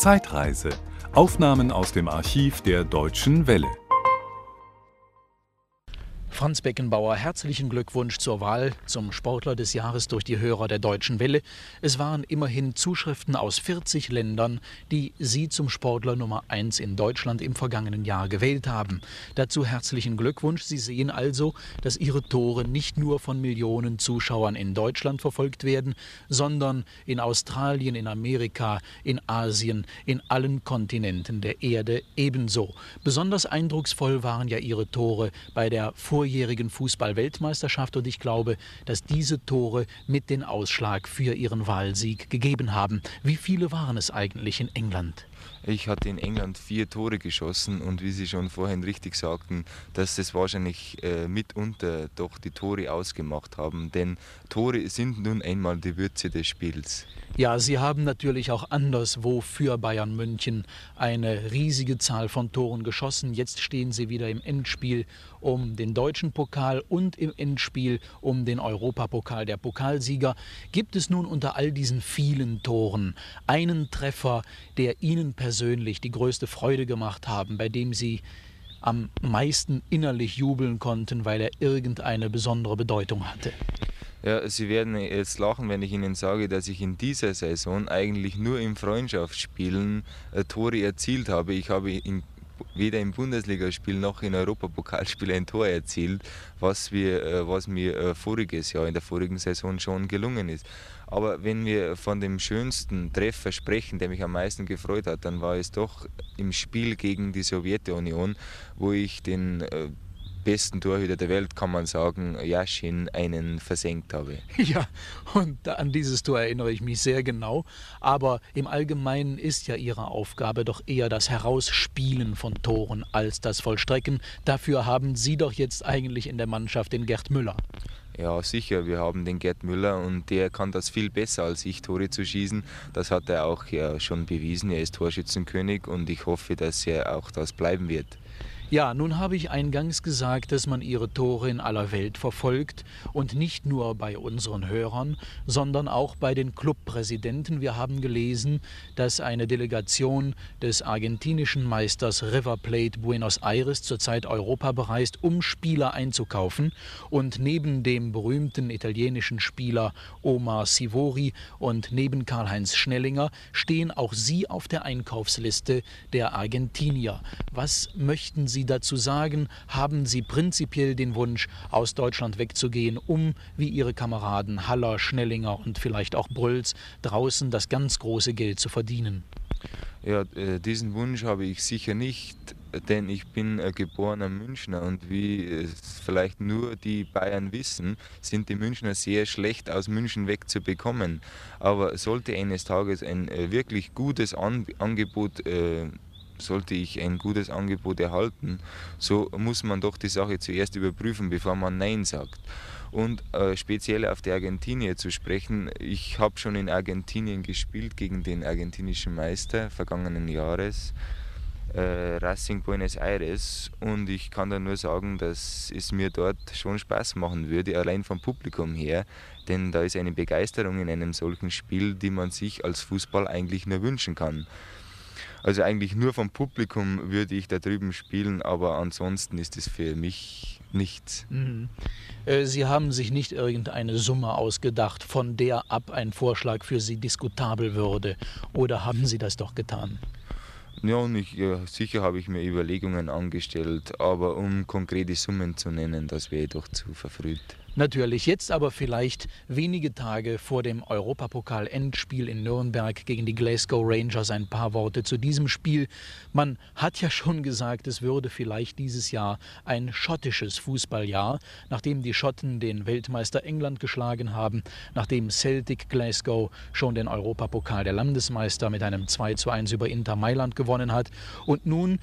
Zeitreise. Aufnahmen aus dem Archiv der Deutschen Welle. Franz Beckenbauer, herzlichen Glückwunsch zur Wahl zum Sportler des Jahres durch die Hörer der Deutschen Welle. Es waren immerhin Zuschriften aus 40 Ländern, die Sie zum Sportler Nummer 1 in Deutschland im vergangenen Jahr gewählt haben. Dazu herzlichen Glückwunsch. Sie sehen also, dass Ihre Tore nicht nur von Millionen Zuschauern in Deutschland verfolgt werden, sondern in Australien, in Amerika, in Asien, in allen Kontinenten der Erde ebenso. Besonders eindrucksvoll waren ja Ihre Tore bei der vorjährigen Fußball-Weltmeisterschaft und ich glaube, dass diese Tore mit den Ausschlag für ihren Wahlsieg gegeben haben. Wie viele waren es eigentlich in England? Ich hatte in England vier Tore geschossen und wie Sie schon vorhin richtig sagten, dass das wahrscheinlich äh, mitunter doch die Tore ausgemacht haben, denn Tore sind nun einmal die Würze des Spiels. Ja, Sie haben natürlich auch anderswo für Bayern München eine riesige Zahl von Toren geschossen. Jetzt stehen Sie wieder im Endspiel um den deutschen Pokal und im Endspiel um den Europapokal der Pokalsieger. Gibt es nun unter all diesen vielen Toren einen Treffer, der Ihnen persönlich die größte Freude gemacht haben, bei dem Sie am meisten innerlich jubeln konnten, weil er irgendeine besondere Bedeutung hatte? Ja, Sie werden jetzt lachen, wenn ich Ihnen sage, dass ich in dieser Saison eigentlich nur im Freundschaftsspielen äh, Tore erzielt habe. Ich habe in, weder im Bundesligaspiel noch in Europapokalspiel ein Tor erzielt, was, wir, äh, was mir äh, voriges Jahr, in der vorigen Saison schon gelungen ist. Aber wenn wir von dem schönsten Treffer sprechen, der mich am meisten gefreut hat, dann war es doch im Spiel gegen die Sowjetunion, wo ich den äh, besten Torhüter der Welt, kann man sagen, Yashin einen versenkt habe. Ja, und an dieses Tor erinnere ich mich sehr genau. Aber im Allgemeinen ist ja Ihre Aufgabe doch eher das Herausspielen von Toren als das Vollstrecken. Dafür haben Sie doch jetzt eigentlich in der Mannschaft den Gerd Müller. Ja, sicher. Wir haben den Gerd Müller und der kann das viel besser als ich, Tore zu schießen. Das hat er auch ja schon bewiesen. Er ist Torschützenkönig und ich hoffe, dass er auch das bleiben wird. Ja, nun habe ich eingangs gesagt, dass man ihre Tore in aller Welt verfolgt und nicht nur bei unseren Hörern, sondern auch bei den Clubpräsidenten. Wir haben gelesen, dass eine Delegation des argentinischen Meisters River Plate Buenos Aires zurzeit Europa bereist, um Spieler einzukaufen. Und neben dem berühmten italienischen Spieler Omar Sivori und neben Karl-Heinz Schnellinger stehen auch sie auf der Einkaufsliste der Argentinier. Was möchten Sie Sie dazu sagen? Haben Sie prinzipiell den Wunsch, aus Deutschland wegzugehen, um, wie Ihre Kameraden Haller, Schnellinger und vielleicht auch Brülls, draußen das ganz große Geld zu verdienen? Ja, äh, diesen Wunsch habe ich sicher nicht, denn ich bin geborener Münchner und wie es vielleicht nur die Bayern wissen, sind die Münchner sehr schlecht aus München wegzubekommen. Aber sollte eines Tages ein äh, wirklich gutes Angebot äh, sollte ich ein gutes Angebot erhalten, so muss man doch die Sache zuerst überprüfen, bevor man Nein sagt. Und äh, speziell auf die Argentinier zu sprechen, ich habe schon in Argentinien gespielt gegen den argentinischen Meister vergangenen Jahres. Äh, Racing Buenos Aires und ich kann da nur sagen, dass es mir dort schon Spaß machen würde, allein vom Publikum her, denn da ist eine Begeisterung in einem solchen Spiel, die man sich als Fußball eigentlich nur wünschen kann. Also eigentlich nur vom Publikum würde ich da drüben spielen, aber ansonsten ist es für mich nichts. Mhm. Äh, Sie haben sich nicht irgendeine Summe ausgedacht, von der ab ein Vorschlag für Sie diskutabel würde, oder haben Sie das doch getan? Ja, und ich, ja, sicher habe ich mir Überlegungen angestellt, aber um konkrete Summen zu nennen, das wäre doch zu verfrüht. Natürlich, jetzt aber vielleicht wenige Tage vor dem Europapokal-Endspiel in Nürnberg gegen die Glasgow Rangers. Ein paar Worte zu diesem Spiel. Man hat ja schon gesagt, es würde vielleicht dieses Jahr ein schottisches Fußballjahr, nachdem die Schotten den Weltmeister England geschlagen haben, nachdem Celtic Glasgow schon den Europapokal der Landesmeister mit einem 2 zu 1 über Inter Mailand gewonnen hat. Und nun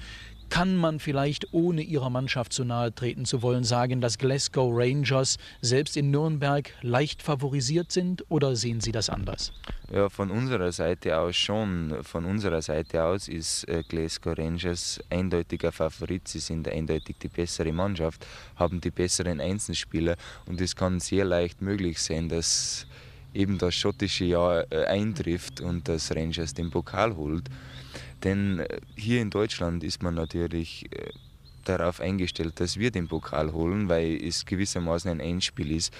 kann man vielleicht, ohne ihrer Mannschaft zu nahe treten zu wollen, sagen, dass Glasgow Rangers selbst in Nürnberg leicht favorisiert sind oder sehen Sie das anders? Ja, von unserer Seite aus schon. Von unserer Seite aus ist äh, Glasgow Rangers eindeutiger Favorit. Sie sind eindeutig die bessere Mannschaft, haben die besseren Einzelspieler und es kann sehr leicht möglich sein, dass eben das schottische Jahr äh, eintrifft und das Rangers den Pokal holt. Denn äh, hier in Deutschland ist man natürlich äh, darauf eingestellt, dass wir den Pokal holen, weil es gewissermaßen ein Endspiel ist.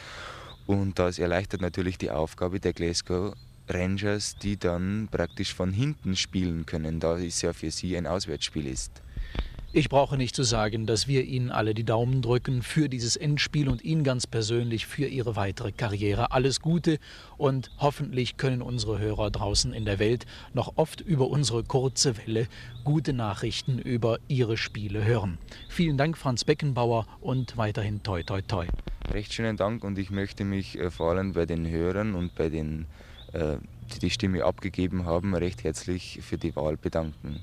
Und das erleichtert natürlich die Aufgabe der Glasgow Rangers, die dann praktisch von hinten spielen können, da es ja für sie ein Auswärtsspiel ist. Ich brauche nicht zu sagen, dass wir Ihnen alle die Daumen drücken für dieses Endspiel und Ihnen ganz persönlich für Ihre weitere Karriere. Alles Gute und hoffentlich können unsere Hörer draußen in der Welt noch oft über unsere kurze Welle gute Nachrichten über Ihre Spiele hören. Vielen Dank, Franz Beckenbauer, und weiterhin toi toi toi. Recht schönen Dank und ich möchte mich äh, vor allem bei den Hörern und bei den, äh, die die Stimme abgegeben haben, recht herzlich für die Wahl bedanken.